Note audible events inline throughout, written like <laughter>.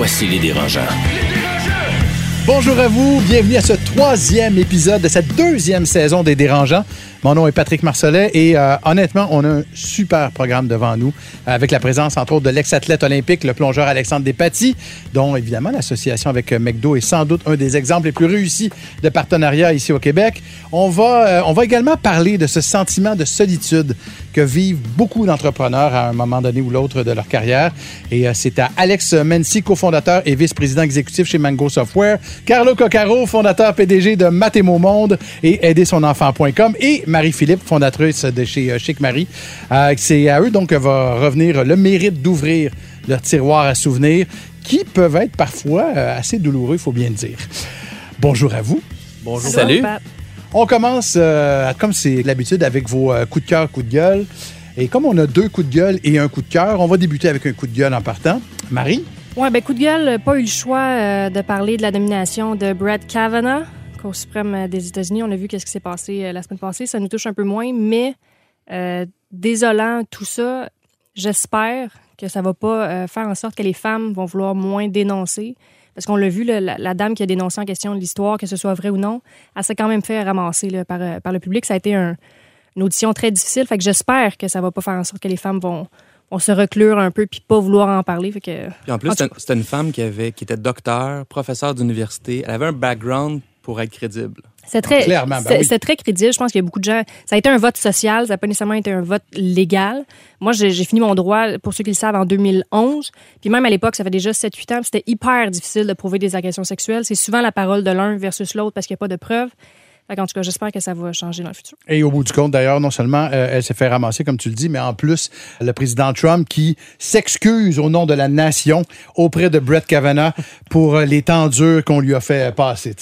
Voici les dérangeants. Bonjour à vous, bienvenue à ce troisième épisode de cette deuxième saison des Dérangeants. Mon nom est Patrick Marcelet et euh, honnêtement, on a un super programme devant nous avec la présence, entre autres, de l'ex-athlète olympique, le plongeur Alexandre Despatie, dont évidemment l'association avec euh, McDo est sans doute un des exemples les plus réussis de partenariat ici au Québec. On va, euh, on va également parler de ce sentiment de solitude que vivent beaucoup d'entrepreneurs à un moment donné ou l'autre de leur carrière. Et c'est à Alex Mency, cofondateur et vice-président exécutif chez Mango Software, Carlo Coccaro, fondateur PDG de Mathémo Monde et aidersonenfant.com et Marie-Philippe, fondatrice de chez Chic Marie. Euh, c'est à eux donc que va revenir le mérite d'ouvrir leur tiroir à souvenirs qui peuvent être parfois euh, assez douloureux, il faut bien le dire. Bonjour à vous. Bonjour. Salut. On commence, euh, comme c'est l'habitude, avec vos coups de cœur, coups de gueule. Et comme on a deux coups de gueule et un coup de cœur, on va débuter avec un coup de gueule en partant. Marie? Oui, ben coup de gueule, pas eu le choix de parler de la nomination de Brett Kavanaugh Cour suprême des États-Unis. On a vu qu'est-ce qui s'est passé la semaine passée. Ça nous touche un peu moins, mais euh, désolant tout ça. J'espère que ça va pas faire en sorte que les femmes vont vouloir moins dénoncer. Parce qu'on l'a vu, la, dame qui a dénoncé en question l'histoire, que ce soit vrai ou non, elle s'est quand même fait ramasser là, par, par, le public. Ça a été un, une audition très difficile. Fait que j'espère que ça va pas faire en sorte que les femmes vont, on se reclure un peu puis pas vouloir en parler. Fait que... Puis en plus, c'était une femme qui, avait, qui était docteur, professeur d'université. Elle avait un background pour être crédible. C'est très, ben c'est très crédible. Je pense qu'il y a beaucoup de gens. Ça a été un vote social, ça n'a pas nécessairement été un vote légal. Moi, j'ai fini mon droit, pour ceux qui le savent, en 2011. Puis même à l'époque, ça fait déjà 7-8 ans, c'était hyper difficile de prouver des agressions sexuelles. C'est souvent la parole de l'un versus l'autre parce qu'il n'y a pas de preuves. En tout cas, j'espère que ça va changer dans le futur. Et au bout du compte, d'ailleurs, non seulement euh, elle s'est fait ramasser, comme tu le dis, mais en plus, le président Trump qui s'excuse au nom de la nation auprès de Brett Kavanaugh pour euh, les temps durs qu'on lui a fait passer.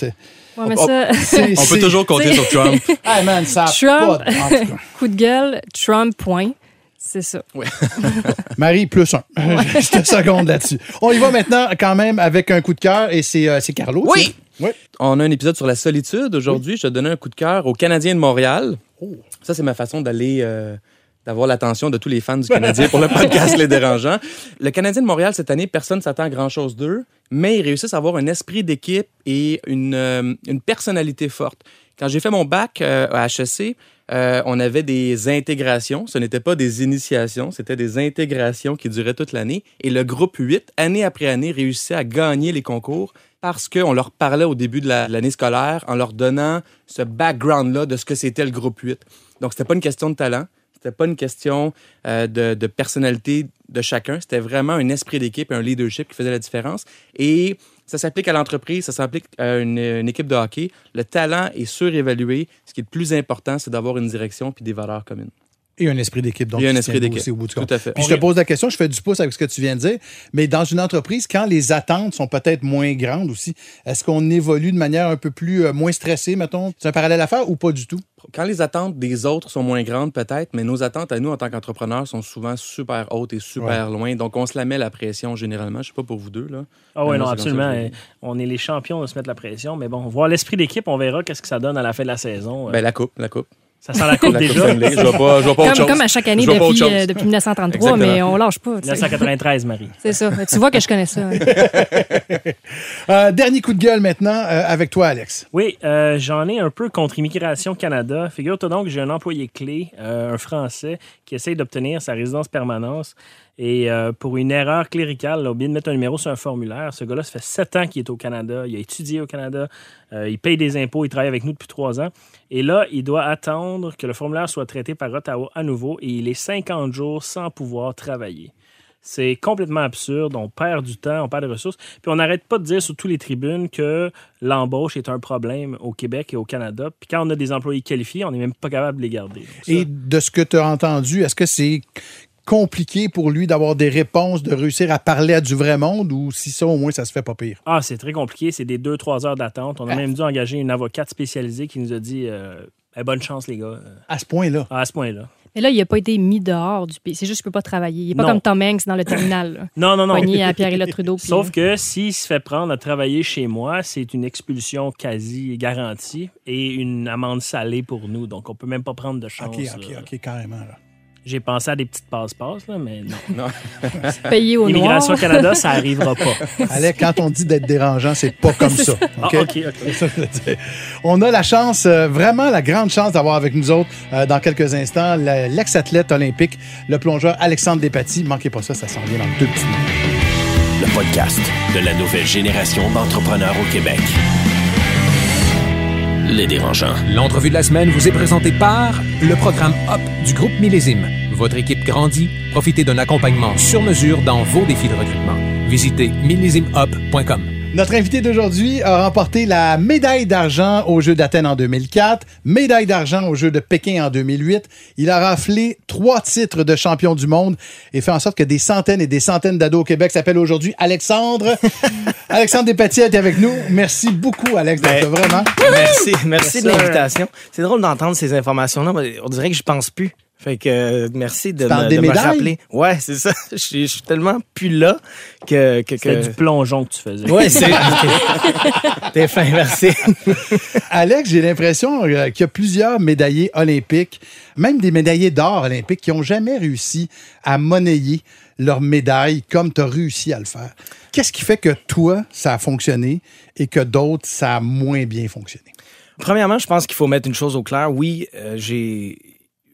Ouais, mais ça... <laughs> On peut toujours compter sur Trump. <laughs> hey man, ça Trump, pas, <laughs> coup de gueule, Trump, point. C'est ça. Ouais. Marie, plus un. Je te seconde là-dessus. On y va maintenant quand même avec un coup de cœur et c'est euh, Carlo. Oui. oui. On a un épisode sur la solitude. Aujourd'hui, je te donner un coup de cœur aux Canadiens de Montréal. Oh. Ça, c'est ma façon d'aller... Euh, d'avoir l'attention de tous les fans du Canadien pour le podcast Les Dérangeants. Le Canadien de Montréal, cette année, personne ne s'attend à grand-chose d'eux, mais ils réussissent à avoir un esprit d'équipe et une, euh, une, personnalité forte. Quand j'ai fait mon bac à HEC, euh, on avait des intégrations. Ce n'était pas des initiations, c'était des intégrations qui duraient toute l'année. Et le groupe 8, année après année, réussissait à gagner les concours parce qu'on leur parlait au début de l'année scolaire en leur donnant ce background-là de ce que c'était le groupe 8. Donc, c'était pas une question de talent, c'était pas une question euh, de, personnalité de chacun, c'était vraiment un esprit d'équipe un leadership qui faisait la différence. Et ça s'applique à l'entreprise, ça s'applique à une, équipe de hockey. Le talent est surévalué. Ce qui est le plus important, c'est d'avoir une direction puis des valeurs communes. Et un esprit d'équipe. Donc, et un esprit d'équipe. Au bout Tout à fait. Puis je te pose la question, je fais du pouce avec ce que tu viens de dire, mais dans une entreprise, quand les attentes sont peut-être moins grandes aussi, est-ce qu'on évolue de manière un peu plus euh, moins stressée, mettons? C'est un parallèle à faire ou pas du tout? Quand les attentes des autres sont moins grandes, peut-être, mais nos attentes à nous en tant qu'entrepreneurs sont souvent super hautes et super loin. Donc, on se la met la pression généralement. Je sais pas pour vous deux. Là. Ah oui, non, absolument. On est les champions de se mettre la pression, mais bon, voir l'esprit d'équipe, on verra qu'est-ce que ça donne à la fin de la saison. Ben, la coupe, la coupe. Ça sent la coupe déjà. je vois pas, je vois pas comme, autre chose. comme à chaque année depuis, euh, depuis 1933, mais on lâche pas. 1993, Marie. C'est ça. Tu vois que je connais ça. <laughs> euh, dernier coup de gueule maintenant euh, avec toi, Alex. Oui, euh, j'en ai un peu contre Immigration Canada. Figure-toi donc que j'ai un employé clé, un Français, qui essaye d'obtenir sa résidence permanence. Et pour une erreur cléricale, là, oublié de mettre un numéro sur un formulaire. Ce gars-là, ça fait sept ans qu'il est au Canada. Il a étudié au Canada. il paye des impôts. Il travaille avec nous depuis trois ans. Et là, il doit attendre que le formulaire soit traité par Ottawa à nouveau et il est 50 jours sans pouvoir travailler. C'est complètement absurde. On perd du temps, on perd des ressources. Puis on n'arrête pas de dire sur toutes les tribunes que l'embauche est un problème au Québec et au Canada. Puis quand on a des employés qualifiés, on n'est même pas capable de les garder. Et de ce que tu as entendu, est-ce que c'est compliqué pour lui d'avoir des réponses, de réussir à parler à du vrai monde ou si ça, au moins, ça se fait pas pire? Ah, c'est très compliqué. C'est des 2-3 heures d'attente. On a Ah. même dû engager une avocate spécialisée qui nous a dit euh, Eh, bonne chance, les gars. Euh, À ce point-là. à ce point-là. Et là, il n'a pas été mis dehors du pays. C'est juste qu'il ne peut pas travailler. Il n'est pas Non. comme Tom Hanks dans le terminal. là. Non, non, non. Pogné à Pierre-Éliott Trudeau. puis, Sauf euh, que s'il se fait prendre à travailler chez moi, c'est une expulsion quasi garantie et une amende salée pour nous. Donc, on peut même pas prendre de chance. OK, OK, là. OK, carrément. Là. J'ai pensé à des petites passe-passe, là, mais non. <laughs> payé au noir. Immigration Canada, ça arrivera pas. <laughs> Allez, quand on dit d'être dérangeant, c'est pas comme ça. Ah, OK? Dire. On a la chance, euh, vraiment la grande chance d'avoir avec nous autres euh, dans quelques instants l'ex-athlète olympique, le plongeur Alexandre Despatie. Manquez pas ça, ça s'en vient dans deux petits minutes. Le podcast de la nouvelle génération d'entrepreneurs au Québec. L'entrevue de la semaine vous est présentée par le programme HOP du groupe Millésime. Votre équipe grandit, profitez d'un accompagnement sur mesure dans vos défis de recrutement. Visitez millésimehop.com. Notre invité d'aujourd'hui a remporté la médaille d'argent aux Jeux d'Athènes en 2004, médaille d'argent aux Jeux de Pékin en 2008. Il a raflé trois titres de champion du monde et fait en sorte que des centaines et des centaines d'ados au Québec s'appellent aujourd'hui Alexandre. <laughs> Alexandre Despatie est avec nous. Merci beaucoup, Alex, d'être Ben, vraiment. Merci, merci de sir. l'invitation. C'est drôle d'entendre ces informations-là. mais On dirait que je pense plus. Fait que euh, merci de, me, des de me rappeler. Ouais, c'est ça. <laughs> Je suis, je suis tellement plus là que. que, C'était que... du plongeon que tu faisais. Ouais, c'est. <laughs> <laughs> T'es fin, merci. Alex, j'ai l'impression euh, qu'il y a plusieurs médaillés olympiques, même des médaillés d'or olympiques, qui n'ont jamais réussi à monnayer leur médaille comme tu as réussi à le faire. Qu'est-ce qui fait que toi, ça a fonctionné et que d'autres, ça a moins bien fonctionné? Premièrement, je pense qu'il faut mettre une chose au clair. Oui, euh, j'ai.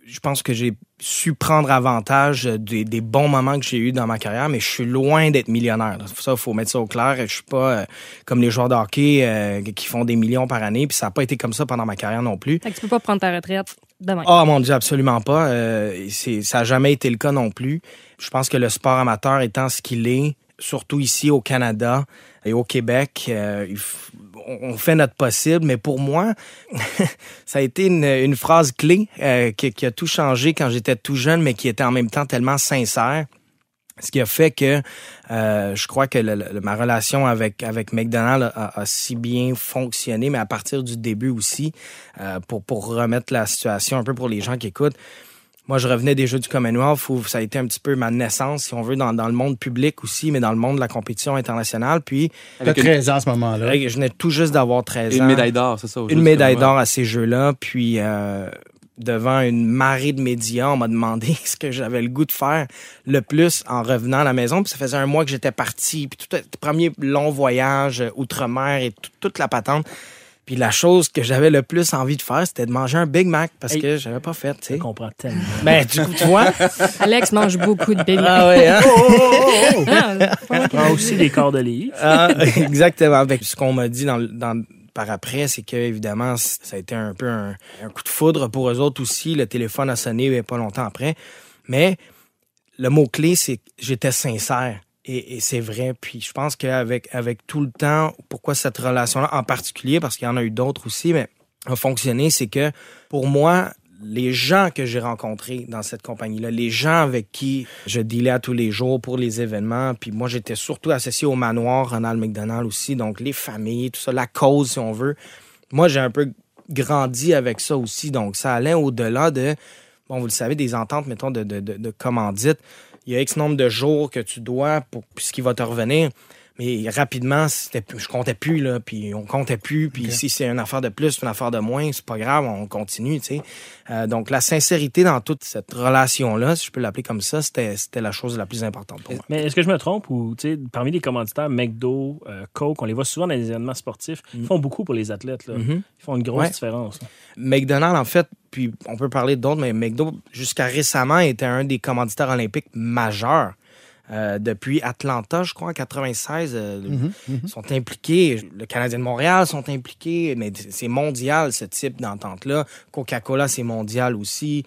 Je pense que j'ai su prendre avantage des, des bons moments que j'ai eus dans ma carrière, mais je suis loin d'être millionnaire. là. Ça, il faut mettre ça au clair. Je suis pas euh, comme les joueurs de hockey euh, qui font des millions par année, puis ça n'a pas été comme ça pendant ma carrière non plus. Fait que tu peux pas prendre ta retraite demain. Oh mon Dieu, absolument pas. Euh, c'est, ça n'a jamais été le cas non plus. Je pense que le sport amateur étant ce qu'il est, surtout ici au Canada et au Québec, euh, on fait notre possible. Mais pour moi, <laughs> ça a été une, une phrase clé euh, qui, qui a tout changé quand j'étais tout jeune, mais qui était en même temps tellement sincère. Ce qui a fait que euh, je crois que le- le- ma relation avec avec McDonald's a, a si bien fonctionné, mais à partir du début aussi, euh, pour pour remettre la situation un peu pour les gens qui écoutent. Moi, je revenais des Jeux du Commonwealth où ça a été un petit peu ma naissance, si on veut, dans, dans le monde public aussi, mais dans le monde de la compétition internationale. Puis, Tu as Avec une, 13 ans à ce moment-là. je venais tout juste d'avoir 13 ans. une médaille d'or, c'est ça? Une médaille d'or à ces Jeux-là. Puis, euh, devant une marée de médias, on m'a demandé <laughs> ce que j'avais le goût de faire le plus en revenant à la maison. Puis ça faisait un mois que j'étais parti. Puis tout le premier long voyage euh, outre-mer et tout- toute la patente. Puis la chose que j'avais le plus envie de faire, c'était de manger un Big Mac parce Hey. que j'avais pas fait, tu sais. Je comprends tellement. Ben, du coup, tu vois. Alex mange beaucoup de Big Mac. ah ouais, hein? <laughs> Ah, pas moi qui- Ah, aussi des corps de livre. Ah, <laughs> exactement. Avec ce qu'on m'a dit dans, le- dans, par après, c'est que évidemment, ça a été un peu un, un coup de foudre pour eux autres aussi. Le téléphone a sonné mais pas longtemps après. Mais le mot-clé, c'est que j'étais sincère. Et, c'est vrai. Puis je pense qu'avec avec tout le temps, pourquoi cette relation-là en particulier, parce qu'il y en a eu d'autres aussi, mais a fonctionné, c'est que pour moi, les gens que j'ai rencontrés dans cette compagnie-là, les gens avec qui je dealais tous les jours pour les événements, puis moi j'étais surtout associé au manoir Ronald McDonald aussi, donc les familles, tout ça, la cause si on veut. Moi j'ai un peu grandi avec ça aussi, donc ça allait au-delà de, bon vous le savez, des ententes, mettons, de, de, de, de commandite. Il y a X nombre de jours que tu dois pour ce qui va te revenir. Mais rapidement, je comptais plus, là, puis on comptait plus. Puis si c'est une affaire de plus, une affaire de moins, c'est pas grave, on continue, tu sais. Euh, donc, la sincérité dans toute cette relation-là, si je peux l'appeler comme ça, c'était la chose la plus importante pour moi. Mais est-ce que je me trompe ou, tu sais, parmi les commanditaires, McDo, euh, Coke, on les voit souvent dans les événements sportifs, ils font beaucoup pour les athlètes. Là. Mhm. Ils font une grosse Ouais. différence. là. McDonald's, en fait, puis on peut parler d'autres, mais McDo, jusqu'à récemment, était un des commanditaires olympiques majeurs. Euh, depuis Atlanta, je crois, en 96, euh, sont impliqués. Le Canadien de Montréal sont impliqués, mais c'est mondial, ce type d'entente-là. Coca-Cola, c'est mondial aussi.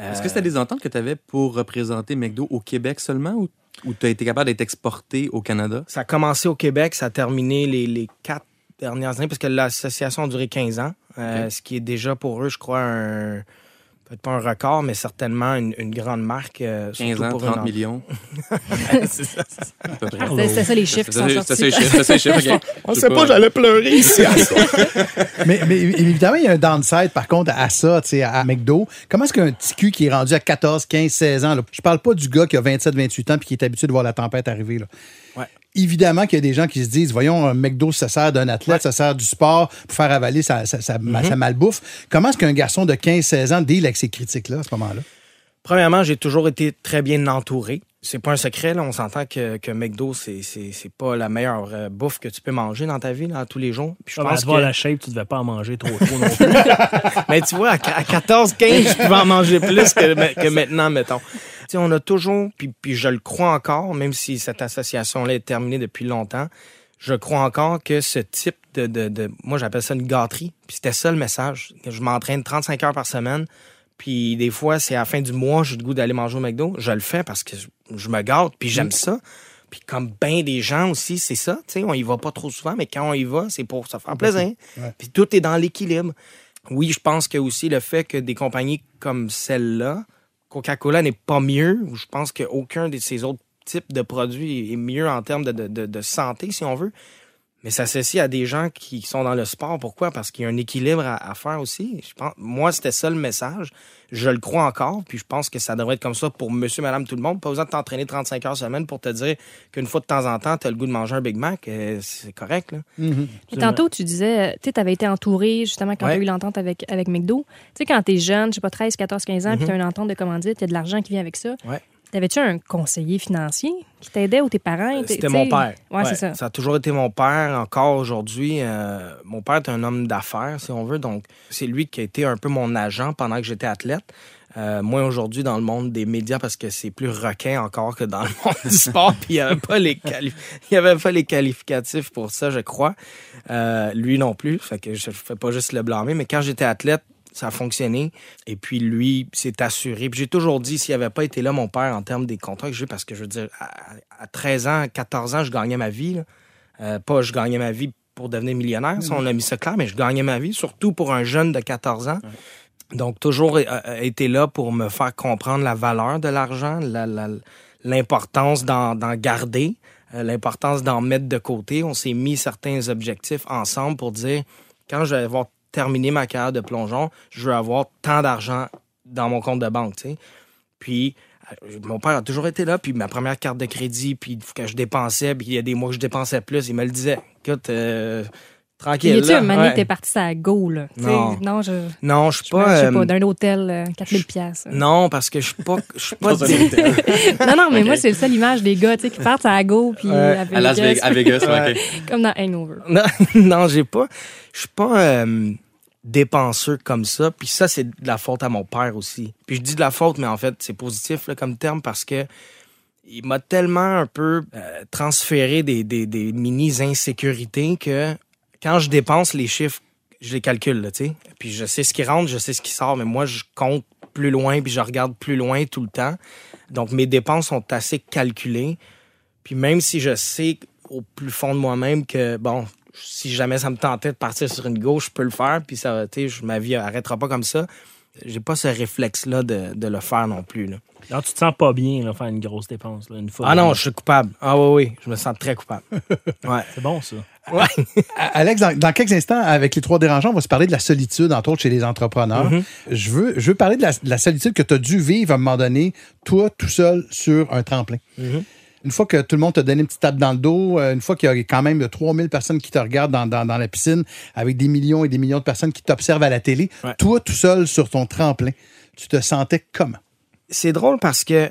Euh, Est-ce que c'était des ententes que tu avais pour représenter McDo au Québec seulement ou, ou tu as été capable d'être exporté au Canada? Ça a commencé au Québec, ça a terminé les, les quatre dernières années, parce que l'association a duré 15 ans, euh, ce qui est déjà pour eux, je crois, un peut-être pas un record, mais certainement une, une grande marque. euh, 15 surtout ans, pour 30 une- millions. <laughs> C'est ça. C'était ça les chiffres qui sont sortis. ça. On Je sait pas, j'allais pleurer ici. à ça. <laughs> mais, mais évidemment, il y a un downside, par contre, à ça, tu sais, à McDo. Comment est-ce qu'un petit cul qui est rendu à 14, 15, 16 ans, là, je parle pas du gars qui a 27, 28 ans puis qui est habitué de voir la tempête arriver, là. Ouais. Évidemment qu'il y a des gens qui se disent, voyons, un McDo, ça sert d'un athlète, ça sert du sport pour faire avaler sa, sa, sa, sa malbouffe. Comment est-ce qu'un garçon de 15, 16 ans deal avec ces critiques-là à ce moment-là? Premièrement, j'ai toujours été très bien entouré. C'est pas un secret, là. On s'entend que, que McDo, c'est, c'est, c'est pas la meilleure euh, bouffe que tu peux manger dans ta vie, là, tous les jours. Puis je Ah, ben, pense à te voir que- la shape, tu devais pas en manger trop trop non plus. <laughs> Mais tu vois, à, à 14, 15, je pouvais en manger plus que, que maintenant, mettons. On a toujours, puis, puis je le crois encore, même si cette association-là est terminée depuis longtemps, je crois encore que ce type de... de, de- moi, j'appelle ça une gâterie. Puis c'était ça le message. Je m'entraîne 35 heures par semaine. Puis des fois, c'est à la fin du mois, j'ai le goût d'aller manger au McDo. Je le fais parce que je, me gâte, puis j'aime ça. Puis comme bien des gens aussi, c'est ça. Tu sais, on y va pas trop souvent, mais quand on y va, c'est pour se faire plaisir. Puis tout est dans l'équilibre. Oui, je pense que aussi le fait que des compagnies comme celle-là, Coca-Cola n'est pas mieux, ou je pense qu'aucun de ces autres types de produits est mieux en termes de, de- de- de santé, si on veut. Mais ça s'associe à des gens qui sont dans le sport. Pourquoi? Parce qu'il y a un équilibre à, à faire aussi. Je pense, moi, c'était ça le message. Je le crois encore, puis je pense que ça devrait être comme ça pour monsieur, madame, tout le monde. Pas besoin de t'entraîner 35 heures semaine pour te dire qu'une fois de temps en temps, tu as le goût de manger un Big Mac. euh, c'est correct, là. Puis tantôt, tu disais, tu avais été entouré justement quand Ouais. tu as eu l'entente avec, avec McDo. Tu sais, quand tu es jeune, je sais pas, 13, 14, 15 ans, puis tu as une entente de commandite, il y a de l'argent qui vient avec ça. Ouais. T'avais-tu un conseiller financier qui t'aidait ou tes parents? étaient- C'était mon père. Ouais, c'est ça. Ça a toujours été mon père, encore aujourd'hui. euh, mon père est un homme d'affaires, si on veut. Donc, c'est lui qui a été un peu mon agent pendant que j'étais athlète. Euh, moi, aujourd'hui, dans le monde des médias, parce que c'est plus requin encore que dans le <laughs> monde du sport, puis il n'y avait, pas les quali- il y avait pas les qualificatifs pour ça, je crois. Euh, lui non plus, fait que je ne fais pas juste le blâmer. Mais quand j'étais athlète, ça a fonctionné. Et puis lui s'est assuré. Puis j'ai toujours dit, s'il n'avait pas été là, mon père, en termes des contrats que j'ai, parce que je veux dire, à, à 13 ans, 14 ans, je gagnais ma vie. là. Euh, pas je gagnais ma vie pour devenir millionnaire, ça, on a mis ça clair, mais je gagnais ma vie, surtout pour un jeune de 14 ans. Donc, toujours euh, euh, été là pour me faire comprendre la valeur de l'argent, la- la- l'importance d'en garder, l'importance d'en mettre de côté. On s'est mis certains objectifs ensemble pour dire, quand je vais avoir terminé ma carrière de plongeon, je veux avoir tant d'argent dans mon compte de banque, tu sais. Puis, euh, mon père a toujours été là, puis ma première carte de crédit, puis quand je dépensais, puis il y a des mois que je dépensais plus, il me le disait. Écoute, euh, tranquille. y a-tu là. un moment Ouais. que t'es parti à go, là? Non. Non, je. Non, je suis pas. je sais euh, pas, d'un hôtel, euh, 4000 pièces. non, parce que je suis pas. Je suis pas. Dans un dé- hôtel. <laughs> non, non, mais moi, c'est ça l'image des gars, tu sais, qui partent à go, puis Ouais. à À Las Vegas, Vegas, à Vegas, ouais, Ouais. <laughs> ok. comme dans Hangover. non, <laughs> non, j'ai pas. Je suis pas euh, dépenseux comme ça. Puis ça, c'est de la faute à mon père aussi. Puis je dis de la faute, mais en fait, c'est positif là, comme terme parce que il m'a tellement un peu euh, transféré des, des, des mini insécurités que quand je dépense les chiffres, je les calcule, tu sais. Puis je sais ce qui rentre, je sais ce qui sort, mais moi, je compte plus loin, puis je regarde plus loin tout le temps. Donc, mes dépenses sont assez calculées. Puis même si je sais au plus fond de moi-même que, bon, si jamais ça me tentait de partir sur une gauche, je peux le faire, puis ça, tu sais, ma vie arrêtera pas comme ça. J'ai pas ce réflexe-là de, de le faire non plus, là. Alors, tu te sens pas bien, là, faire une grosse dépense, là, une fois. Ah non, je suis coupable. Ah oui, oui, je me sens très coupable. <laughs> Ouais. C'est bon, ça. Ouais. <laughs> Alex, dans, dans quelques instants, avec les trois dérangeants, on va se parler de la solitude, entre autres chez les entrepreneurs. je, veux, je veux parler de la, de la solitude que tu as dû vivre à un moment donné, toi, tout seul, sur un tremplin. Une fois que tout le monde t'a donné une petite tape dans le dos, euh, une fois qu'il y a quand même 3000 personnes qui te regardent dans, dans- dans la piscine, avec des millions et des millions de personnes qui t'observent à la télé, Ouais. toi, tout seul, sur ton tremplin, tu te sentais comment? c'est drôle parce que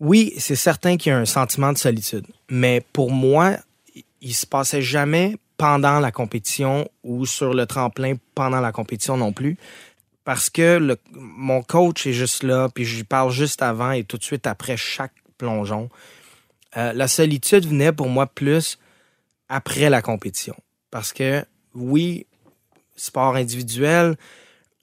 oui, c'est certain qu'il y a un sentiment de solitude, mais pour moi, il- il se passait jamais pendant la compétition ou sur le tremplin pendant la compétition non plus. Parce que le- mon coach est juste là, puis je lui parle juste avant et tout de suite après chaque plongeon. Euh, la solitude venait pour moi plus après la compétition. Parce que oui, sport individuel,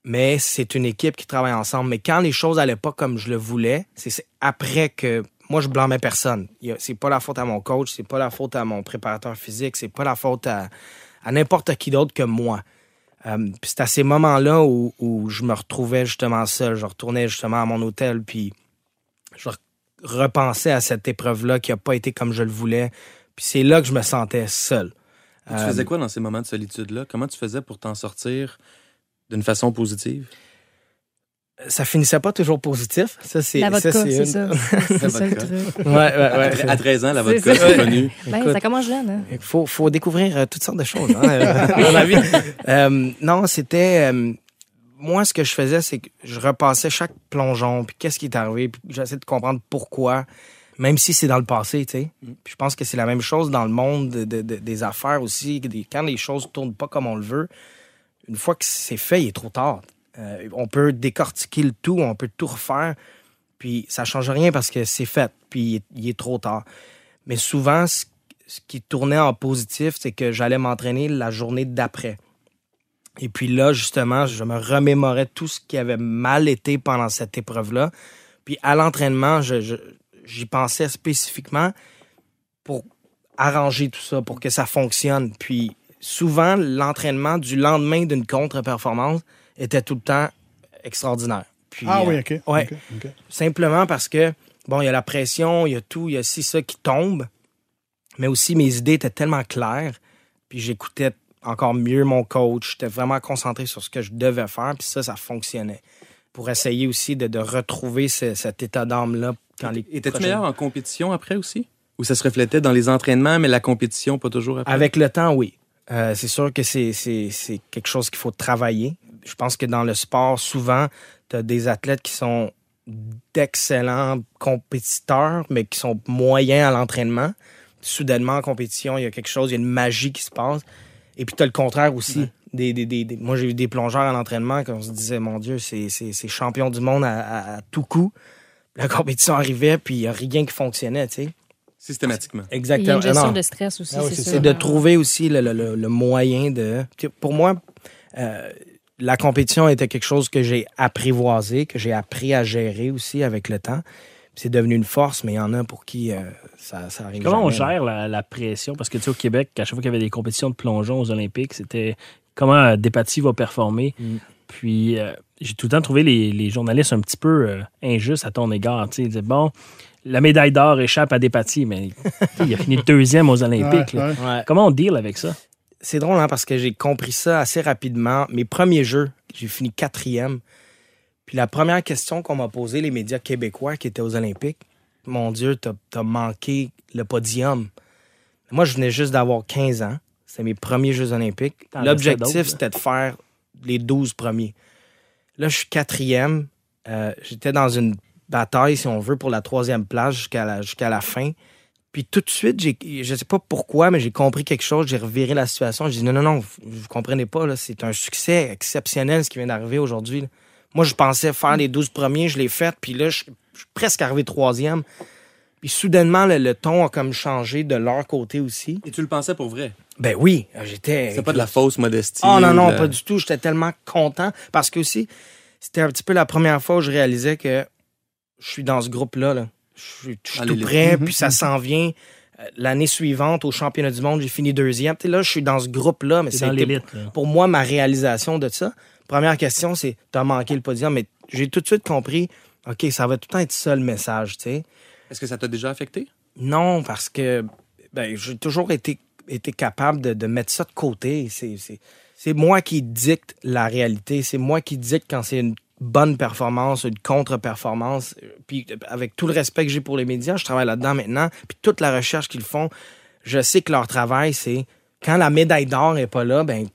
mais c'est une équipe qui travaille ensemble. Mais quand les choses allaient pas comme je le voulais, c'est après que moi je blâmais personne. C'est pas la faute à mon coach, c'est pas la faute à mon préparateur physique, c'est pas la faute à, n'importe qui d'autre que moi. Euh, c'est à ces moments-là où, où je me retrouvais justement seul. Je retournais justement à mon hôtel, puis je re- repensais à cette épreuve-là qui a pas été comme je le voulais. Puis c'est là que je me sentais seul. Tu Euh, faisais quoi dans ces moments de solitude-là? Comment tu faisais pour t'en sortir d'une façon positive? ça finissait pas toujours positif. Ça, c'est La vodka, ça, c'est une- ça. <laughs> C'est ça le truc. Ouais, ouais, À, ouais. à 13 ans, la vodka, c'est connu. Ben, ça commence jeune, hein? Il faut, faut découvrir euh, toutes sortes de choses hein, euh, dans la vie. Euh, non, c'était... euh, moi, ce que je faisais, c'est que je repassais chaque plongeon, puis qu'est-ce qui est arrivé, puis j'essayais de comprendre pourquoi, même si c'est dans le passé, tu sais. Puis je pense que c'est la même chose dans le monde de- de- de- des affaires aussi. des- quand les choses tournent pas comme on le veut, une fois que c'est fait, il est trop tard. Euh, on peut décortiquer le tout, on peut tout refaire, puis ça change rien parce que c'est fait, puis il est, il est trop tard. Mais souvent, ce, ce qui tournait en positif, c'est que j'allais m'entraîner la journée d'après. Et puis là, justement, je me remémorais tout ce qui avait mal été pendant cette épreuve-là. Puis à l'entraînement, je- je- j'y pensais spécifiquement pour arranger tout ça, pour que ça fonctionne. Puis souvent, l'entraînement du lendemain d'une contre-performance était tout le temps extraordinaire. Puis, Ah euh, oui, OK. ouais. OK, OK. Simplement parce que, bon, il y a la pression, il y a tout, il y a ci, ça qui tombe. Mais aussi, mes idées étaient tellement claires. Puis j'écoutais encore mieux mon coach. J'étais vraiment concentré sur ce que je devais faire. Puis ça, ça fonctionnait. Pour essayer aussi de, de retrouver ce- cet état d'âme-là. quand les Étais-tu prochaines- meilleur en compétition après aussi? Ou ça se reflétait dans les entraînements, mais la compétition pas toujours après? Avec le temps, oui. Euh, c'est sûr que c'est quelque chose qu'il faut travailler. Je pense que dans le sport, souvent, tu as des athlètes qui sont d'excellents compétiteurs, mais qui sont moyens à l'entraînement. Soudainement, en compétition, il y a quelque chose, il y a une magie qui se passe. Et puis, tu as le contraire aussi. Des, des- des- des- moi, j'ai eu des plongeurs à l'entraînement qu'on se disait, mon Dieu, c'est, c'est, c'est champion du monde à, à- à tout coup. La compétition arrivait, puis il n'y a rien qui fonctionnait, tu sais. Systématiquement. Il y a Exactement. une gestion Non. de stress aussi, Ah oui, c'est c'est ça. C'est de trouver aussi le, le- le- le moyen de. Pour moi, euh, la compétition était quelque chose que j'ai apprivoisé, que j'ai appris à gérer aussi avec le temps. C'est devenu une force, mais il y en a pour qui euh, ça, ça arrive. Comment on gère la, la pression? Parce que tu sais, au Québec, à chaque fois qu'il y avait des compétitions de plongeon aux Olympiques, c'était comment euh, Despatie va performer? Mm. Puis euh, j'ai tout le temps trouvé les, les journalistes un petit peu euh, injustes à ton égard. Tu sais, ils disaient, bon, la médaille d'or échappe à Despatie, mais il a fini deuxième aux Olympiques. Ouais, là. ouais. Ouais. Comment on deal avec ça? C'est drôle, hein, parce que j'ai compris ça assez rapidement. Mes premiers jeux, j'ai fini quatrième. Puis la première question qu'on m'a posée, les médias québécois qui étaient aux Olympiques, mon Dieu, t'as as manqué le podium. Moi, je venais juste d'avoir 15 ans. C'était mes premiers Jeux olympiques. L'objectif, c'était de faire les 12 premiers. Là, je suis quatrième. Euh, J'étais dans une bataille, si on veut, pour la troisième place jusqu'à la, fin. Puis tout de suite, je sais pas pourquoi, mais j'ai compris quelque chose. J'ai reviré la situation. J'ai dit non, non, non, vous, vous comprenez pas. C'est un succès exceptionnel ce qui vient d'arriver aujourd'hui. Moi, je pensais faire les 12 premiers, je l'ai fait, puis là, je, je suis presque arrivé troisième. Puis soudainement, le, le ton a comme changé de leur côté aussi. Et tu le pensais pour vrai? Ben oui, j'étais. C'est pas de la fausse modestie. Oh non, non, de pas du tout. J'étais tellement content parce que aussi, c'était un petit peu la première fois où je réalisais que je suis dans ce groupe-là. là. Je suis, je suis Dans tout prêt, Mhm, puis ça s'en vient. Euh, L'année suivante, au championnat du monde, j'ai fini deuxième. Tu sais, là, je suis dans ce groupe-là, mais C'est pour moi ma réalisation de ça. Première question, c'est t'as manqué le podium, mais j'ai tout de suite compris, OK, ça va tout le temps être ça le message, tu sais. Est-ce que ça t'a déjà affecté? Non, parce que ben, j'ai toujours été, été capable de, de mettre ça de côté. C'est, moi qui dicte la réalité. C'est moi qui dicte quand c'est une bonne performance, une contre-performance. Puis avec tout le respect que j'ai pour les médias, je travaille là-dedans maintenant. Puis toute la recherche qu'ils font, je sais que leur travail, c'est quand la médaille d'or n'est pas là, ben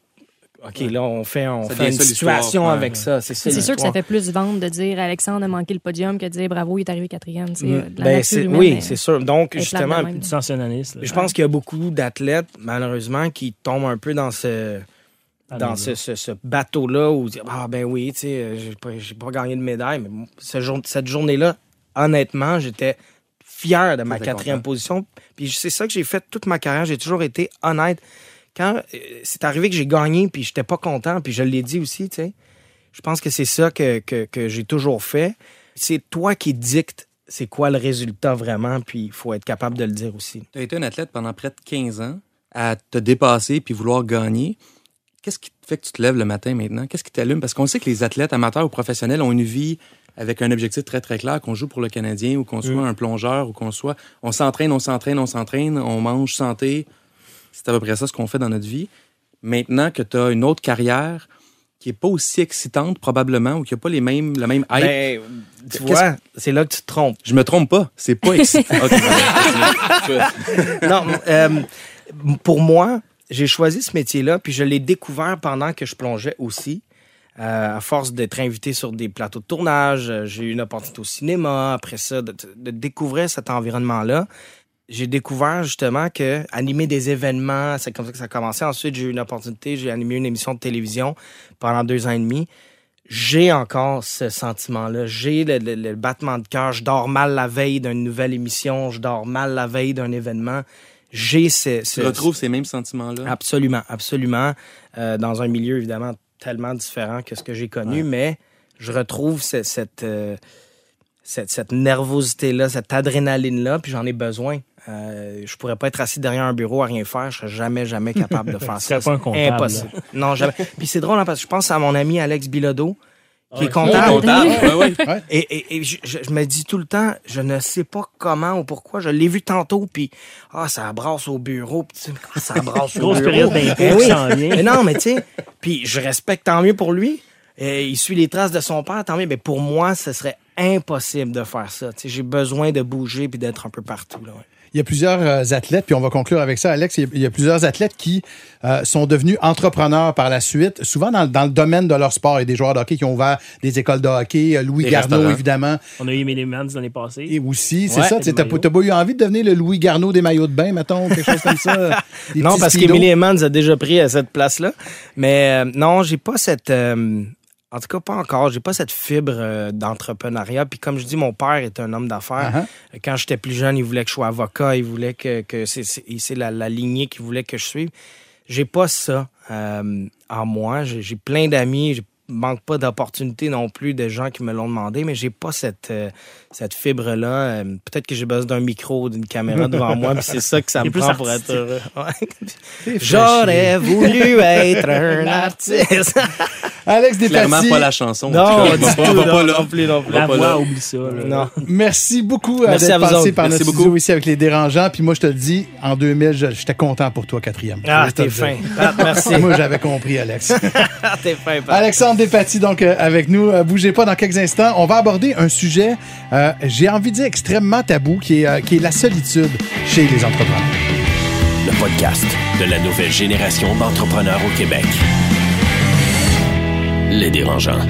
OK, là, on fait, on fait une situation Ouais, avec ouais. ça. C'est, ça, C'est sûr que ça fait plus vendre de dire Alexandre a manqué le podium que de dire bravo, il est arrivé quatrième. La Ben, nature c'est- humaine, oui, c'est sûr. Donc, justement. Du sensationnaliste. Je pense qu'il y a beaucoup d'athlètes, malheureusement, qui tombent un peu dans ce, Ah, dans ce, là. ce- ce bateau-là où dire, ah ben oui, tu sais, euh, j'ai pas, j'ai pas gagné de médaille, mais moi, ce jour- cette journée-là, honnêtement, j'étais fier de ma quatrième content. position. Puis c'est ça que j'ai fait toute ma carrière. J'ai toujours été honnête. Quand euh, c'est arrivé que j'ai gagné, puis j'étais pas content, puis je l'ai dit aussi, tu sais. Je pense que c'est ça que, que, que j'ai toujours fait. C'est toi qui dictes c'est quoi le résultat vraiment, puis il faut être capable de le dire aussi. Tu as été un athlète pendant près de 15 ans à te dépasser puis vouloir gagner. Qu'est-ce qui te fait que tu te lèves le matin maintenant? Qu'est-ce qui t'allume? Parce qu'on sait que les athlètes amateurs ou professionnels ont une vie avec un objectif très, très clair, qu'on joue pour le Canadien ou qu'on soit Mm. un plongeur ou qu'on soit... On s'entraîne, on s'entraîne, on s'entraîne, on mange santé. C'est à peu près ça ce qu'on fait dans notre vie. Maintenant que tu as une autre carrière qui est pas aussi excitante probablement ou qui a pas les mêmes, le même hype, Ben, tu vois, c'est là que tu te trompes. je me trompe pas. C'est pas excitant. <laughs> Continue. <laughs> non, euh, pour moi, j'ai choisi ce métier-là, puis je l'ai découvert pendant que je plongeais aussi. Euh, à force d'être invité sur des plateaux de tournage, euh, j'ai eu une opportunité au cinéma. Après ça, de, de découvrir cet environnement-là, j'ai découvert justement que animer des événements, c'est comme ça que ça a commencé. Ensuite, j'ai eu une opportunité, j'ai animé une émission de télévision pendant deux ans et demi. J'ai encore ce sentiment-là. J'ai le, le- le battement de cœur. Je dors mal la veille d'une nouvelle émission. Je dors mal la veille d'un événement. J'ai ce, ce- Tu retrouves ces mêmes sentiments-là? Absolument, absolument. Euh, dans un milieu évidemment tellement différent que ce que j'ai connu, mais je retrouve cette, euh, cette, cette nervosité-là, cette adrénaline-là, puis j'en ai besoin. Euh, je pourrais pas être assis derrière un bureau à rien faire. Je serais jamais, jamais capable de faire <laughs> ça. serais pas un C'est Impossible. Non, jamais. Puis c'est drôle, hein, parce que je pense à mon ami Alex Bilodeau, qui est comptable. Ouais. <laughs> Et, et- et je, me dis tout le temps, je ne sais pas comment ou pourquoi. Je l'ai vu tantôt, puis ah, ça brasse au bureau, puis ça brasse au Grosse bureau. période d'impôt Eh oui. non, mais tu sais, puis je respecte tant mieux pour lui. Et il suit les traces de son père, tant mieux. Mais pour moi, ce serait impossible de faire ça. Tu sais, j'ai besoin de bouger puis d'être un peu partout. Là, ouais. Il y a plusieurs euh, athlètes, puis on va conclure avec ça, Alex. Il y a, plusieurs athlètes qui euh, sont devenus entrepreneurs par la suite, souvent dans, dans le domaine de leur sport. Il y a des joueurs de hockey qui ont ouvert des écoles de hockey. Euh, Louis Des Garneau, évidemment, On a eu Emily Mans l'année passée. et aussi. C'est Ouais, ça, tu t'as pas eu envie de devenir le Louis Garneau des maillots de bain, mettons, quelque chose comme ça? <laughs> Non, parce qu'Emily Emmons a déjà pris à cette place-là. Mais euh, non, j'ai pas cette. euh, en tout cas, pas encore. J'ai pas cette fibre euh, d'entrepreneuriat. Puis comme je dis, mon père est un homme d'affaires. Uh-huh. Quand j'étais plus jeune, il voulait que je sois avocat. Il voulait que, que c'est, c'est, c'est la, la lignée qu'il voulait que je suive. J'ai pas ça euh, en moi. J'ai, plein d'amis. Manque pas d'opportunités non plus de gens qui me l'ont demandé, mais j'ai pas cette, euh, cette fibre-là. Euh, peut-être que j'ai besoin d'un micro, d'une caméra devant moi, puis c'est ça que ça me plus prend pour être heureux. Ouais. J'aurais voulu <laughs> être un artiste. Alex Clairement Despatie, pas la chanson. non, va pas- non, là. non plus, non plus. La Va pas voix, là. oublie ça. là. Non. merci beaucoup Merci d'être à passé autres. par Merci notre beaucoup. studio ici avec les dérangeants. Puis moi, je te le dis, en 2000, je- j'étais content pour toi, quatrième. Ah, t'es fin. Ah, merci. Moi, j'avais compris, Alex. <laughs> T'es fin. Pat. Alexandre donc, euh, avec nous. Euh, bougez pas dans quelques instants. On va aborder un sujet, euh, j'ai envie de dire extrêmement tabou, qui est, euh, qui est la solitude chez les entrepreneurs. Le podcast de la nouvelle génération d'entrepreneurs au Québec. Les dérangeants.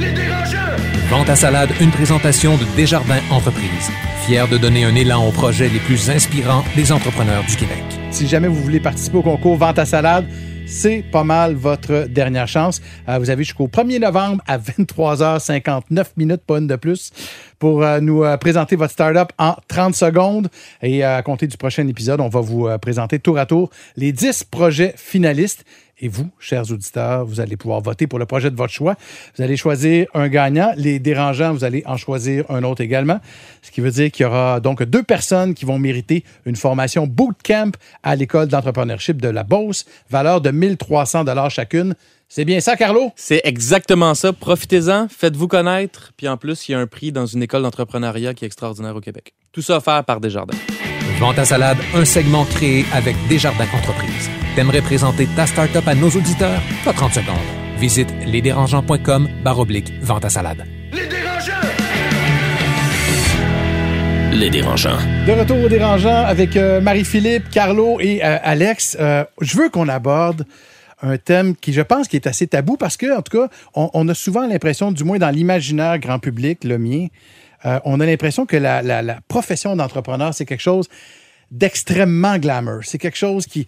Vente à salade, une présentation de Desjardins Entreprises, fier de donner un élan aux projets les plus inspirants des entrepreneurs du Québec. Si jamais vous voulez participer au concours Vente à salade, c'est pas mal votre dernière chance. Euh, vous avez jusqu'au 1er novembre à 23h59 minutes, pas une de plus, pour euh, nous euh, présenter votre startup en 30 secondes. Et à compter du prochain épisode, on va vous présenter tour à tour les 10 projets finalistes. Et vous, chers auditeurs, vous allez pouvoir voter pour le projet de votre choix. Vous allez choisir un gagnant. Les dérangeants, vous allez en choisir un autre également. Ce qui veut dire qu'il y aura donc deux personnes qui vont mériter une formation bootcamp à l'école d'entrepreneurship de la Beauce, valeur de 1300 dollars chacune. C'est bien ça, Carlo? C'est exactement ça. Profitez-en, faites-vous connaître. Puis en plus, il y a un prix dans une école d'entrepreneuriat qui est extraordinaire au Québec. Tout ça offert par Desjardins. Vente à salade, un segment créé avec Desjardins Entreprises. T'aimerais présenter ta startup à nos auditeurs? Pas 30 secondes. Visite lesdérangeants.com baroblique vente à salade. Les dérangeants. De retour aux dérangeants avec euh, Marie-Philippe, Carlo et euh, Alex. Euh, je veux qu'on aborde un thème qui, je pense, qui est assez tabou parce que, en tout cas, on, on a souvent l'impression, du moins dans l'imaginaire grand public, le mien, euh, on a l'impression que la, profession d'entrepreneur, c'est quelque chose d'extrêmement glamour. C'est quelque chose qui...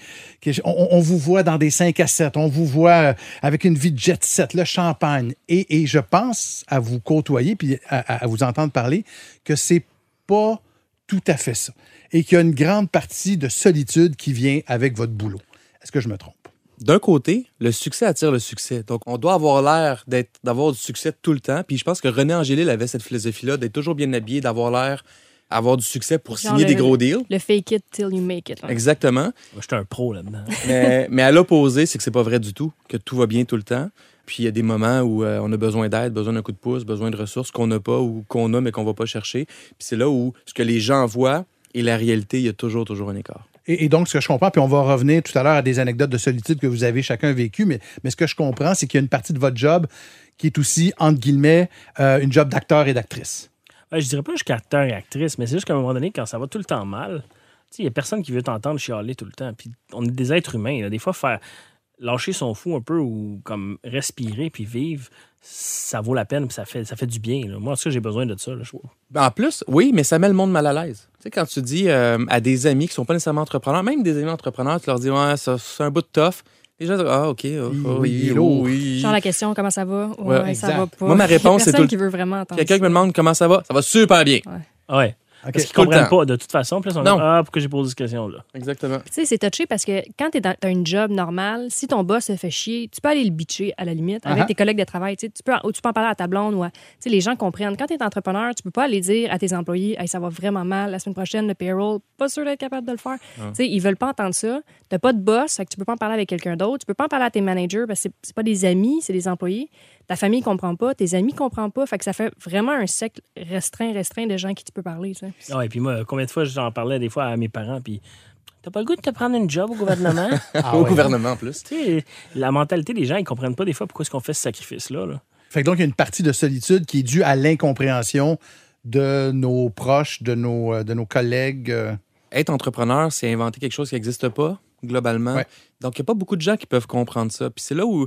on, vous voit dans des 5 à 7, on vous voit euh, avec une vie de jet set, le champagne. Et, je pense à vous côtoyer puis à- à vous entendre parler que c'est pas tout à fait ça. Et qu'il y a une grande partie de solitude qui vient avec votre boulot. Est-ce que je me trompe? D'un côté, le succès attire le succès. Donc, on doit avoir l'air d'être, d'avoir du succès tout le temps. Puis je pense que René Angélil avait cette philosophie-là, d'être toujours bien habillé, d'avoir l'air avoir du succès pour Genre signer le- des gros deals. Le fake it till you make it. Exactement. Moi, J'étais un pro là-dedans. <laughs> mais, mais à l'opposé, c'est que c'est pas vrai du tout, que tout va bien tout le temps. Puis il y a des moments où euh, on a besoin d'aide, besoin d'un coup de pouce, besoin de ressources qu'on n'a pas ou qu'on a mais qu'on va pas chercher. Puis c'est là où ce que les gens voient et la réalité, il y a toujours, toujours un écart. Et, donc, ce que je comprends, puis on va revenir tout à l'heure à des anecdotes de solitude que vous avez chacun vécu, mais, ce que je comprends, c'est qu'il y a une partie de votre job qui est aussi, entre guillemets, euh, une job d'acteur et d'actrice. Ouais, je dirais pas jusqu'à acteur et actrice, mais c'est juste qu'à un moment donné, quand ça va tout le temps mal, il n'y a personne qui veut t'entendre chialer tout le temps. Puis on est des êtres humains. Des fois, faire lâcher son fou un peu ou comme respirer puis vivre, ça vaut la peine puis ça fait, ça fait du bien. là. Moi, en tout cas, j'ai besoin de ça. là, je. Ben, En plus, oui, mais ça met le monde mal à l'aise. Tu sais, quand tu dis euh, à des amis qui sont pas nécessairement entrepreneurs, même des amis entrepreneurs, tu leur dis, ouais, ça, c'est un bout de tough. Les gens disent, ah, OK, oh, Oui, oh, oui, est oui, lourd. oui. Genre la question, comment ça va? Ouais, Ouais, ça va pas. Moi, ma réponse, c'est tout- qui veut vraiment entendre Quelqu'un qui me demande comment ça va, ça va super bien. Ouais. OK. Parce qu'ils comprennent pas de toute façon. Puis là, ils sont Non. comme, ah, pourquoi j'ai posé cette question-là? Exactement. Tu sais, c'est touché parce que quand tu as une job normale, si ton boss se fait chier, tu peux aller le bitcher à la limite avec Uh-huh. tes collègues de travail. Tu sais, tu peux, ou tu peux en parler à ta blonde ou à- tu sais, les gens comprennent. Quand tu es entrepreneur, tu peux pas aller dire à tes employés hey, ça va vraiment mal la semaine prochaine, le payroll, pas sûr d'être capable de le faire. Tu sais, ils veulent pas entendre ça. Tu pas de boss, fait que tu peux pas en parler avec quelqu'un d'autre. Tu peux pas en parler à tes managers parce que c'est pas des amis, c'est des employés. Ta famille comprend pas, tes amis comprennent pas. Fait que ça fait vraiment un cercle restreint, restreint de gens qui tu peux parler. tu sais. Ah, et puis moi, combien de fois j'en parlais des fois à mes parents, puis t'as pas le goût de te prendre une job au gouvernement? <laughs> Ah Au ouais. gouvernement, en plus. tu sais, la mentalité des gens, ils comprennent pas des fois pourquoi est-ce qu'on fait ce sacrifice-là. là. Fait que donc, il y a une partie de solitude qui est due à l'incompréhension de nos proches, de nos, euh, de nos collègues. euh. Être entrepreneur, c'est inventer quelque chose qui n'existe pas, globalement. Ouais. Donc, il n'y a pas beaucoup de gens qui peuvent comprendre ça. Puis c'est là où,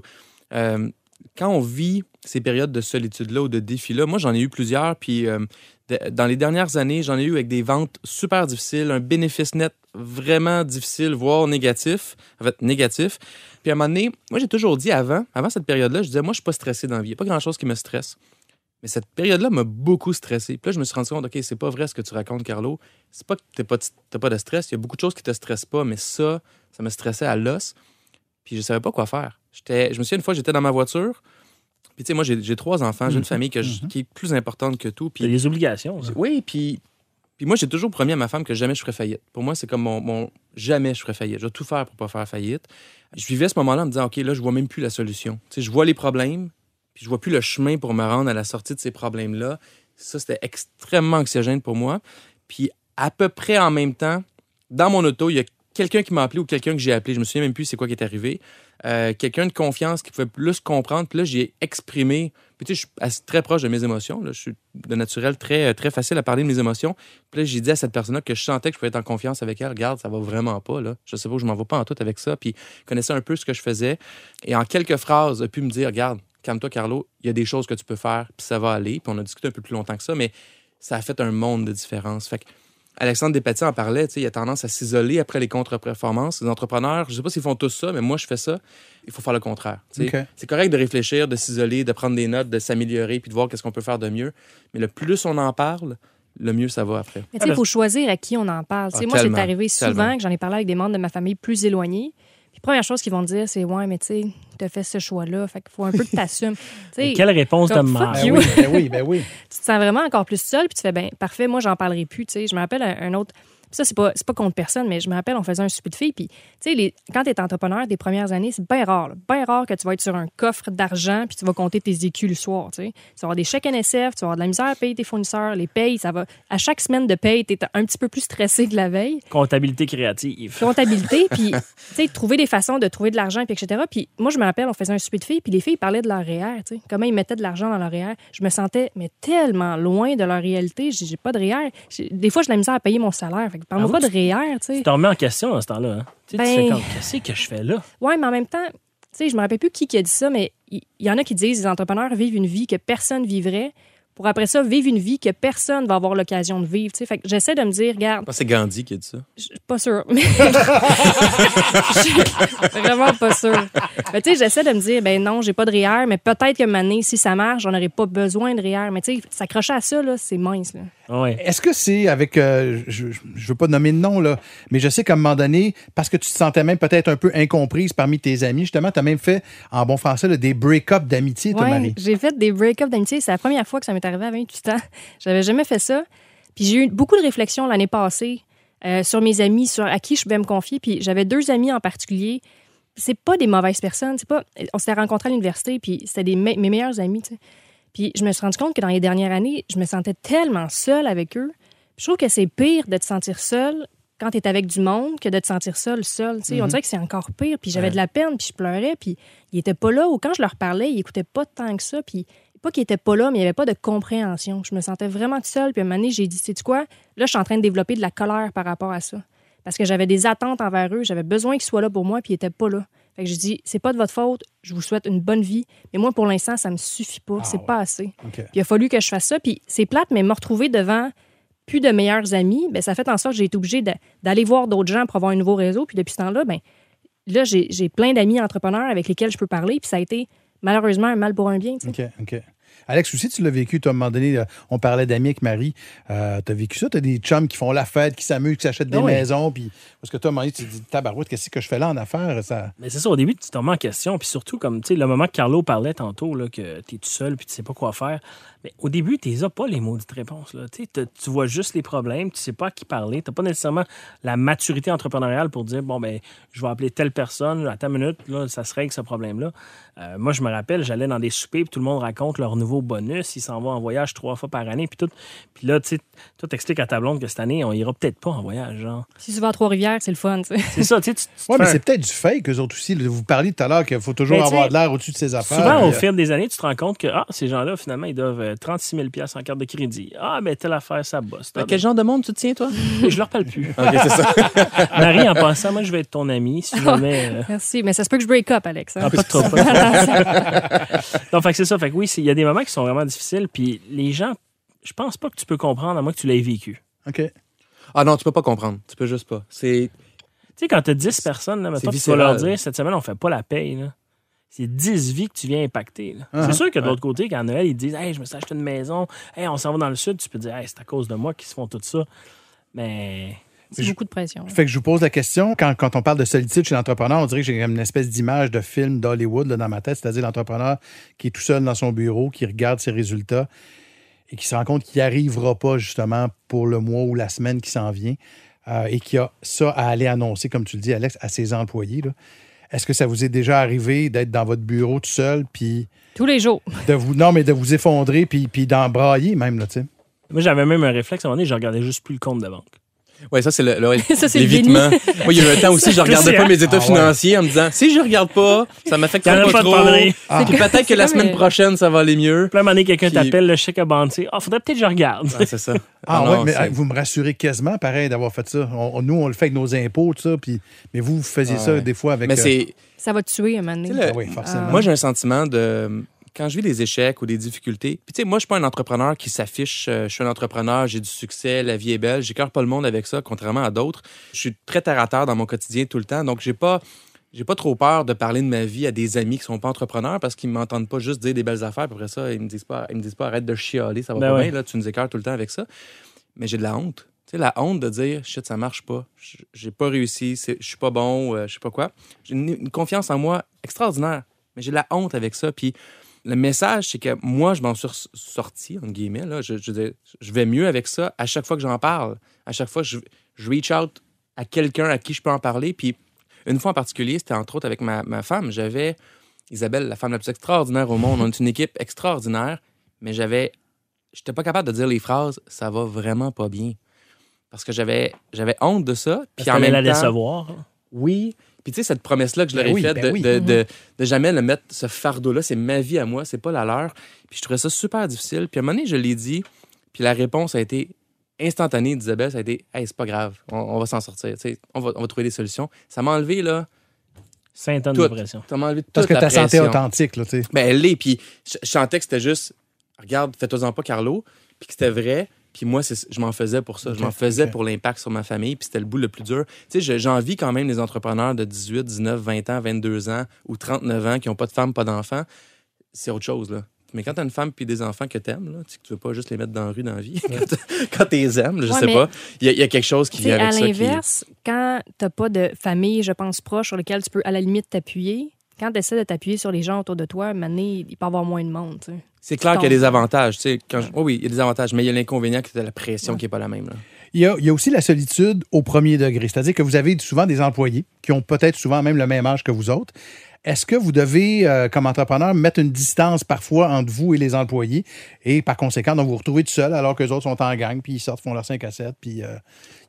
euh, quand on vit ces périodes de solitude-là ou de défis-là, moi, j'en ai eu plusieurs. Puis euh, dans les dernières années, j'en ai eu avec des ventes super difficiles, un bénéfice net vraiment difficile, voire négatif. En fait, négatif. Puis à un moment donné, moi, j'ai toujours dit avant, avant cette période-là, je disais, moi, je suis pas stressé dans la vie. Il n'y a pas grand-chose qui me stresse. Mais cette période-là m'a beaucoup stressé. Puis là, je me suis rendu compte, OK, c'est pas vrai ce que tu racontes, Carlo. C'est pas que t'as pas, pas de stress. Il y a beaucoup de choses qui te stressent pas, mais ça, ça me stressait à l'os. Puis je savais pas quoi faire. J'étais, je me souviens une fois, j'étais dans ma voiture. Puis tu sais, moi, j'ai, j'ai trois enfants, j'ai une famille que je- qui est plus importante que tout. Puis des obligations. là. oui, puis, puis moi, j'ai toujours promis à ma femme que jamais je ferais faillite. Pour moi, c'est comme mon, mon- jamais je ferais faillite. Je vais tout faire pour pas faire faillite. Je vivais ce moment-là en me disant, OK, là, je vois même plus la solution. Tu sais, je vois les problèmes, puis je vois plus le chemin pour me rendre à la sortie de ces problèmes-là. Ça, c'était extrêmement anxiogène pour moi. Puis à peu près en même temps, dans mon auto, il y a quelqu'un qui m'a appelé ou quelqu'un que j'ai appelé. Je me souviens même plus c'est quoi qui est arrivé. Euh, quelqu'un de confiance qui pouvait plus comprendre. Puis là, j'ai exprimé. Puis tu sais, je suis très proche de mes émotions. là. Je suis de naturel très, très facile à parler de mes émotions. Puis là, j'ai dit à cette personne-là que je sentais que je pouvais être en confiance avec elle. Regarde, ça va vraiment pas. Là. Je sais pas, je m'en vais pas en tout avec ça. Puis connaissait un peu ce que je faisais. Et en quelques phrases, a pu me dire Regarde, calme-toi, Carlo, il y a des choses que tu peux faire, puis ça va aller. Puis on a discuté un peu plus longtemps que ça, mais ça a fait un monde de différence. Fait que Alexandre Despatie en parlait, tu sais, il a tendance à s'isoler après les contre-performances. Les entrepreneurs, je sais pas s'ils font tous ça, mais moi, je fais ça. Il faut faire le contraire. C'est correct de réfléchir, de s'isoler, de prendre des notes, de s'améliorer, puis de voir qu'est-ce qu'on peut faire de mieux. Mais le plus on en parle, le mieux ça va après. Mais tu sais, il faut choisir à qui on en parle. Ah, moi, c'est arrivé souvent tellement. que j'en ai parlé avec des membres de ma famille plus éloignés. Première chose qu'ils vont dire, c'est Ouais, mais tu sais, tu as fait ce choix-là. Fait qu'il faut un peu que <laughs> tu assumes. Quelle réponse de merde. Ben you. oui, ben oui, ben oui. <laughs> tu te sens vraiment encore plus seul, puis tu fais, ben parfait, moi, j'en parlerai plus. Tu sais, je me rappelle un, un autre. Ça, c'est pas, pas contre personne, mais je me rappelle, on faisait un souper de filles. Puis, tu sais, quand tu es entrepreneur des premières années, c'est bien rare. Bien rare que tu vas être sur un coffre d'argent puis tu vas compter tes écus le soir. Tu sais. Tu vas avoir des chèques NSF, tu vas avoir de la misère à payer tes fournisseurs, les payes. Ça va, à chaque semaine de paye, tu es un petit peu plus stressé que la veille Comptabilité créative. comptabilité, <laughs> puis tu sais, trouver des façons de trouver de l'argent, puis etc. Puis moi, je me rappelle, on faisait un souper de filles, puis les filles parlaient de leur REER, tu sais, comment ils mettaient de l'argent dans leur REER. Je me sentais, mais tellement loin de leur réalité. J'ai pas de REER. J'ai- Des fois, j'ai de la misère à payer mon salaire. Fait parle-moi pas de REER, tu sais. Tu te remets en question dans ce temps-là. Hein? Tu, sais, tu Ben- fais comme, qu'est-ce que je fais là? Ouais, mais en même temps, tu sais, je me rappelle plus qui, qui a dit ça, mais il il y, en a qui disent les entrepreneurs vivent une vie que personne vivrait pour après ça vivre une vie que personne va avoir l'occasion de vivre. tu sais. Fait que j'essaie de me dire, regarde, Je c'est Gandhi qui a dit ça. Je suis pas sûre. <laughs> Je vraiment pas sûre. Mais tu sais, j'essaie de me dire, ben non, j'ai pas de REER, mais peut-être que année, si ça marche, j'en aurais pas besoin de REER. Mais tu sais, s'accrocher à ça, là, c'est mince. Là. Ouais. Est-ce que c'est avec, euh, je ne veux pas nommer de nom, là, mais je sais qu'à un moment donné, parce que tu te sentais même peut-être un peu incomprise parmi tes amis, justement, tu as même fait, en bon français, là, des break-up d'amitié, toi, Ouais, Marie. j'ai fait des break-up d'amitié. C'est la première fois que ça m'est arrivé à 28 ans. J'avais jamais fait ça. Puis j'ai eu beaucoup de réflexions l'année passée euh, sur mes amis, sur à qui je pouvais me confier. Puis j'avais deux amis en particulier. C'est pas des mauvaises personnes. C'est pas. On s'était rencontrés à l'université, puis c'était des me- mes meilleurs amis. Puis je me suis rendu compte que dans les dernières années, je me sentais tellement seule avec eux. Puis je trouve que c'est pire de te sentir seule quand tu es avec du monde que de te sentir seule, seule. On dirait que c'est encore pire. Puis j'avais de la peine, puis je pleurais, puis ils étaient pas là. Ou quand je leur parlais, ils écoutaient pas tant que ça. Puis pas qu'ils étaient pas là, mais il y avait pas de compréhension. Je me sentais vraiment seule. Puis à un moment donné, j'ai dit, sais quoi? Là, je suis en train de développer de la colère par rapport à ça. Parce que j'avais des attentes envers eux. J'avais besoin qu'ils soient là pour moi, puis ils étaient pas là. Fait que j'ai dit, c'est pas de votre faute. Je vous souhaite une bonne vie. Mais moi, pour l'instant, ça me suffit pas. Ah c'est ouais. pas assez. Puis il a fallu que je fasse ça. Puis c'est plate, mais me retrouver devant plus de meilleurs amis, ben, ça fait en sorte que j'ai été obligée d'aller voir d'autres gens pour avoir un nouveau réseau. Puis depuis ce temps-là, ben, là, j'ai j'ai plein d'amis entrepreneurs avec lesquels je peux parler. Puis ça a été malheureusement un mal pour un bien. tu sais. OK, OK. Alex, aussi, tu l'as vécu. toi, à un moment donné, euh, on parlait d'amis avec Marie. Euh, tu as vécu ça? Tu as des chums qui font la fête, qui s'amusent, qui s'achètent des Ah oui. maisons. Puis, parce que toi, à un moment donné, tu te dis, tabarouette, qu'est-ce que je fais là en affaires? Ça... Mais c'est ça, au début, tu te remets en question. Puis surtout, comme tu sais, le moment que Carlo parlait tantôt, là, que tu es tout seul puis tu sais pas quoi faire. Mais au début, tu n'as pas les maudites réponses. Là. Tu vois juste les problèmes, tu sais pas à qui parler. Tu n'as pas nécessairement la maturité entrepreneuriale pour dire bon, ben, je vais appeler telle personne, à ta minute, là, ça se règle ce problème-là. Euh, moi, je me rappelle, j'allais dans des soupers, puis tout le monde raconte leur nouveau bonus. Ils s'en vont en voyage trois fois par année, puis tout. Puis là, tu sais, toi, t'expliques à ta blonde que cette année, on ira peut-être pas en voyage. Genre. Si tu vas à Trois-Rivières, c'est le fun. tu sais. C'est ça, tu sais. Oui, mais c'est peut-être du fake, eux autres aussi. Vous parliez tout à l'heure qu'il faut toujours Mais tu avoir de l'air au-dessus de ses affaires. Souvent, au puis, euh, fil des années, tu te rends compte que ah, ces gens-là, finalement, ils doivent euh, 36 000 en carte de crédit. Ah, mais telle affaire, ça bosse. Quel genre de monde tu tiens, toi? <laughs> Je leur parle plus. OK, c'est ça. <laughs> Marie, en passant, moi, je vais être ton ami. Si jamais. euh, Merci. Mais ça se peut que je break up, Alex. hein. ah, pas trop. <laughs> non, fait que c'est ça. Fait que oui, il y a des moments qui sont vraiment difficiles. Puis les gens, je pense pas que tu peux comprendre à moins que tu l'aies vécu. OK. Ah non, tu peux pas comprendre. Tu peux juste pas. C'est. Tu sais, quand tu as 10 personnes, là, tu vas leur dire cette semaine, on fait pas la paye. là. C'est 10 vies que tu viens impacter. Ah, c'est sûr que de l'autre côté, quand Noël, ils te disent Hey, je me suis acheté une maison, hey, on s'en va dans le sud, tu peux dire hey, c'est à cause de moi qu'ils se font tout ça. Mais C'est beaucoup de pression. Fait que je vous pose la question, quand, quand on parle de solitude chez l'entrepreneur, on dirait que j'ai comme une espèce d'image de film d'Hollywood dans ma tête, c'est-à-dire l'entrepreneur qui est tout seul dans son bureau, qui regarde ses résultats et qui se rend compte qu'il n'y arrivera pas justement pour le mois ou la semaine qui s'en vient euh, et qui a ça à aller annoncer, comme tu le dis, Alex, à ses employés. là. Est-ce que ça vous est déjà arrivé d'être dans votre bureau tout seul, puis Tous les jours. de vous, non, mais de vous effondrer, puis, puis d'embrailler même, là, tu sais? moi, j'avais même un réflexe à un moment donné, je regardais juste plus le compte de banque. Ouais, ça, c'est le, le- <laughs> Ça, c'est le l'évitement. Moi, <laughs> il y a eu un temps aussi, je regardais pas mes états Ah ouais. financiers en me disant, si je regarde pas, ça m'affecte pas pas trop. Ah. Puis peut-être que la semaine prochaine, ça va aller mieux. Puis là, à un moment donné, quelqu'un Puis- t'appelle, le chèque a balancé. Ah, faudrait peut-être que je regarde. Ouais, c'est ça. <laughs> Ah, non, ouais, mais c'est- vous me rassurez quasiment, pareil, d'avoir fait ça. On- on- nous, on le fait avec nos impôts, tout ça, puis, mais vous, vous faisiez Ah ça ouais. des fois avec... Mais euh, c'est. Ça va te tuer un moment donné. Le- ah oui, forcément. Ah. Moi, j'ai un sentiment de. Quand je vis des échecs ou des difficultés, puis tu sais, moi, je suis pas un entrepreneur qui s'affiche, euh, je suis un entrepreneur, j'ai du succès, la vie est belle, j'écœure pas le monde avec ça, contrairement à d'autres. Je suis très terre à terre dans mon quotidien tout le temps, donc j'ai pas. J'ai pas trop peur de parler de ma vie à des amis qui sont pas entrepreneurs parce qu'ils m'entendent pas juste dire des belles affaires. Puis après ça, ils me disent pas, ils me disent pas arrête de chialer, ça va Ben pas ouais. bien, là, tu nous écœures tout le temps avec ça. Mais j'ai de la honte. Tu sais, la honte de dire shit, ça marche pas, j'ai pas réussi, je suis pas bon, euh, je sais pas quoi. J'ai une, une confiance en moi extraordinaire, mais j'ai de la honte avec ça. Puis le message, c'est que moi, je m'en suis sorti, entre guillemets. Là. Je, vais mieux avec ça à chaque fois que j'en parle. À chaque fois je, je reach out à quelqu'un à qui je peux en parler. Puis une fois en particulier, c'était entre autres avec ma, ma femme. J'avais Isabelle, la femme la plus extraordinaire au monde. On est une équipe extraordinaire, mais j'avais. J'étais pas capable de dire les phrases ça va vraiment pas bien. Parce que j'avais j'avais honte de ça. Puis Puis en même la temps, décevoir. oui. Puis tu sais, cette promesse-là que je leur Ben ai oui, faite ben de, oui. de, de- de jamais le mettre, ce fardeau-là, c'est ma vie à moi, c'est pas la leur. Puis je trouvais ça super difficile. Puis à un moment donné, je l'ai dit, puis la réponse a été instantanée d'Isabelle, ça a été Hey, c'est pas grave, on, on va s'en sortir, tu sais, on va, on va trouver des solutions. Ça m'a enlevé, là, 5 tonnes tout. de pression. Ça m'a enlevé toute Parce que ta santé authentique, là, tu sais. Ben, elle l'est. Puis je, je sentais que c'était juste, regarde, fais-toi-en pas, Carlo. Puis que c'était vrai. Puis moi, je m'en faisais pour ça. Je m'en faisais pour l'impact sur ma famille. Puis c'était le bout le plus dur. Tu sais, je- j'envie quand même les entrepreneurs de 18, 19, 20 ans, 22 ans ou 39 ans qui n'ont pas de femme, pas d'enfants. C'est autre chose, là. Mais quand t'as une femme puis des enfants que t'aimes, là, tu tu veux pas juste les mettre dans la rue dans la vie. <laughs> quand t'es aimes, je Ouais, sais pas. Il y, a- il y a quelque chose qui vient avec à ça. qui- l'inverse, quand t'as pas de famille, je pense, proche sur lequel tu peux à la limite t'appuyer, quand tu essaies de t'appuyer sur les gens autour de toi, maintenant, il peut y avoir moins de monde. tu sais. C'est clair qu'il y a des avantages. Tu sais, quand je- oh oui, il y a des avantages, mais il y a l'inconvénient que as la pression qui n'est pas la même. là. Il y, a, il y a aussi la solitude au premier degré, c'est-à-dire que vous avez souvent des employés qui ont peut-être souvent même le même âge que vous autres. Est-ce que vous devez, euh, comme entrepreneur, mettre une distance parfois entre vous et les employés et par conséquent, donc vous vous retrouvez tout seul alors que les autres sont en gang, puis ils sortent, font leurs 5 à 7, puis euh,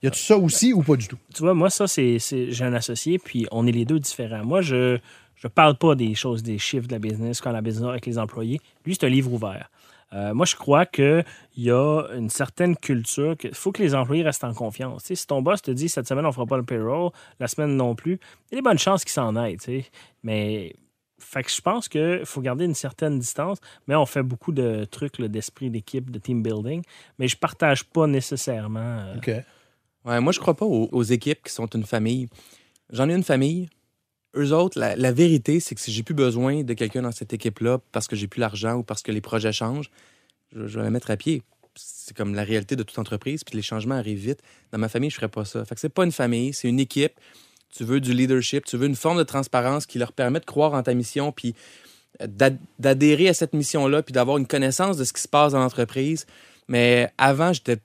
y a-tu ça aussi ou pas du tout? Tu vois, moi, ça, c'est. c'est- J'ai un associé, puis on est les deux différents. Moi, je je parle pas des choses, des chiffres de la business, quand la business avec les employés. Lui, c'est un livre ouvert. Euh, moi, je crois qu'il y a une certaine culture. Il faut que les employés restent en confiance. Si ton boss te dit cette semaine, on ne fera pas le payroll, la semaine non plus, il y a des bonnes chances qu'il s'en aille. Mais fait que je pense qu'il faut garder une certaine distance, mais on fait beaucoup de trucs d'esprit d'équipe, de team building, mais je partage pas nécessairement. euh, OK. Ouais, moi, je crois pas aux, aux équipes qui sont une famille. J'en ai une famille. Eux autres, la, la vérité, c'est que si j'ai plus besoin de quelqu'un dans cette équipe-là parce que j'ai plus l'argent ou parce que les projets changent, je, je vais la mettre à pied. C'est comme la réalité de toute entreprise, puis les changements arrivent vite. Dans ma famille, je ferais pas ça. Fait que c'est pas une famille, c'est une équipe. Tu veux du leadership, tu veux une forme de transparence qui leur permet de croire en ta mission, puis d'ad- d'adhérer à cette mission-là, puis d'avoir une connaissance de ce qui se passe dans l'entreprise. Mais avant, j'étais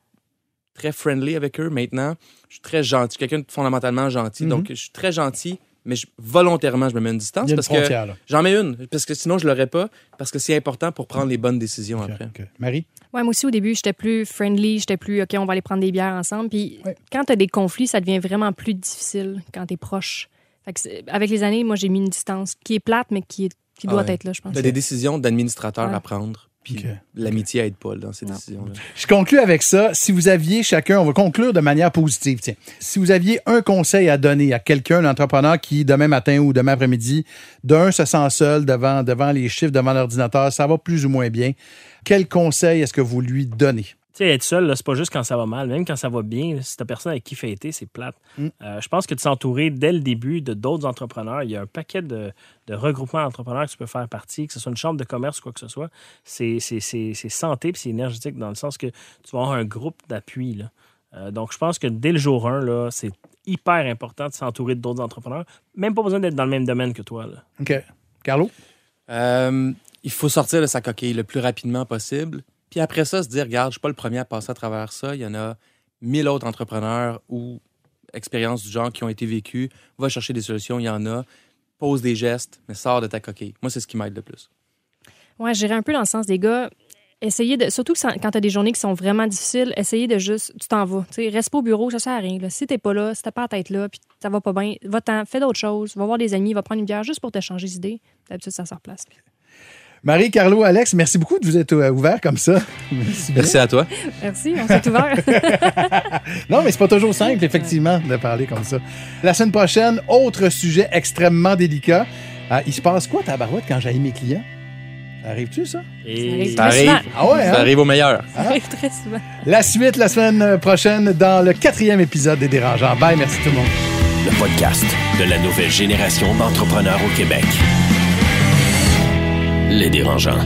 très friendly avec eux. Maintenant, je suis très gentil. Quelqu'un de fondamentalement gentil. Mhm. Donc, je suis très gentil, mais je- volontairement, je me mets une distance Il y a une parce que j'en mets une. Parce que sinon, je l'aurais pas. Parce que c'est important pour prendre les bonnes décisions après. Marie? Ouais, moi aussi, au début, j'étais plus friendly, j'étais plus, OK, on va aller prendre des bières ensemble. Puis Ouais. quand tu as des conflits, ça devient vraiment plus difficile quand tu es proche. Fait que c'est- avec les années, moi, j'ai mis une distance qui est plate, mais qui, est- qui Ah doit ouais. être là, je pense. Tu as des décisions d'administrateur Ouais. à prendre. Puis l'amitié aide pas là, dans ces Non. décisions-là. Je conclue avec ça. Si vous aviez chacun, on va conclure de manière positive. Tiens, si vous aviez un conseil à donner à quelqu'un, un entrepreneur qui, demain matin ou demain après-midi, d'un, se sent seul devant, devant les chiffres, devant l'ordinateur, ça va plus ou moins bien, quel conseil est-ce que vous lui donnez? Tu sais, être seul, là, c'est pas juste quand ça va mal. Même quand ça va bien, si t'as personne avec qui fêter, c'est plate. Mm. Euh, je pense que de s'entourer dès le début de d'autres entrepreneurs, il y a un paquet de, de regroupements d'entrepreneurs que tu peux faire partie, que ce soit une chambre de commerce ou quoi que ce soit. C'est santé puis c'est énergétique dans le sens que tu vas avoir un groupe d'appui. là. Euh, donc, je pense que dès le jour 1, là, c'est hyper important de s'entourer d'autres entrepreneurs. Même pas besoin d'être dans le même domaine que toi. Là. OK. Carlo? Euh, il faut sortir de sa coquille le plus rapidement possible. Puis après ça, se dire, regarde, je suis pas le premier à passer à travers ça. Il y en a mille autres entrepreneurs ou expériences du genre qui ont été vécues. Va chercher des solutions, il y en a. Pose des gestes, mais sors de ta coquille. Moi, c'est ce qui m'aide le plus. Ouais, j'irais un peu dans le sens des gars. Essayez de. Surtout quand tu as des journées qui sont vraiment difficiles, essayez de juste. Tu t'en vas. Tu sais, reste pas au bureau, ça sert à rien. Là. Si t'es pas là, si t'as pas la tête là, puis ça va pas bien, va-t'en, fais d'autres choses. Va voir des amis, va prendre une bière juste pour te changer d'idée. D'habitude, ça se replace. Marie, Carlo, Alex, merci beaucoup de vous être euh, ouverts comme ça. Merci. Merci à toi. Merci, on s'est ouvert. <laughs> Non, mais c'est pas toujours simple, effectivement, de parler comme ça. La semaine prochaine, autre sujet extrêmement délicat. Euh, il se passe quoi, tabarouette, quand j'ai mes clients? Ça Arrive-tu, ça? Et Ça arrive. souvent. Ah ouais, Ça hein? arrive au meilleur. Ça arrive très souvent. La suite la semaine prochaine dans le quatrième épisode des Dérangeants. Bye, merci tout le monde. Le podcast de la nouvelle génération d'entrepreneurs au Québec. Les dérangeants.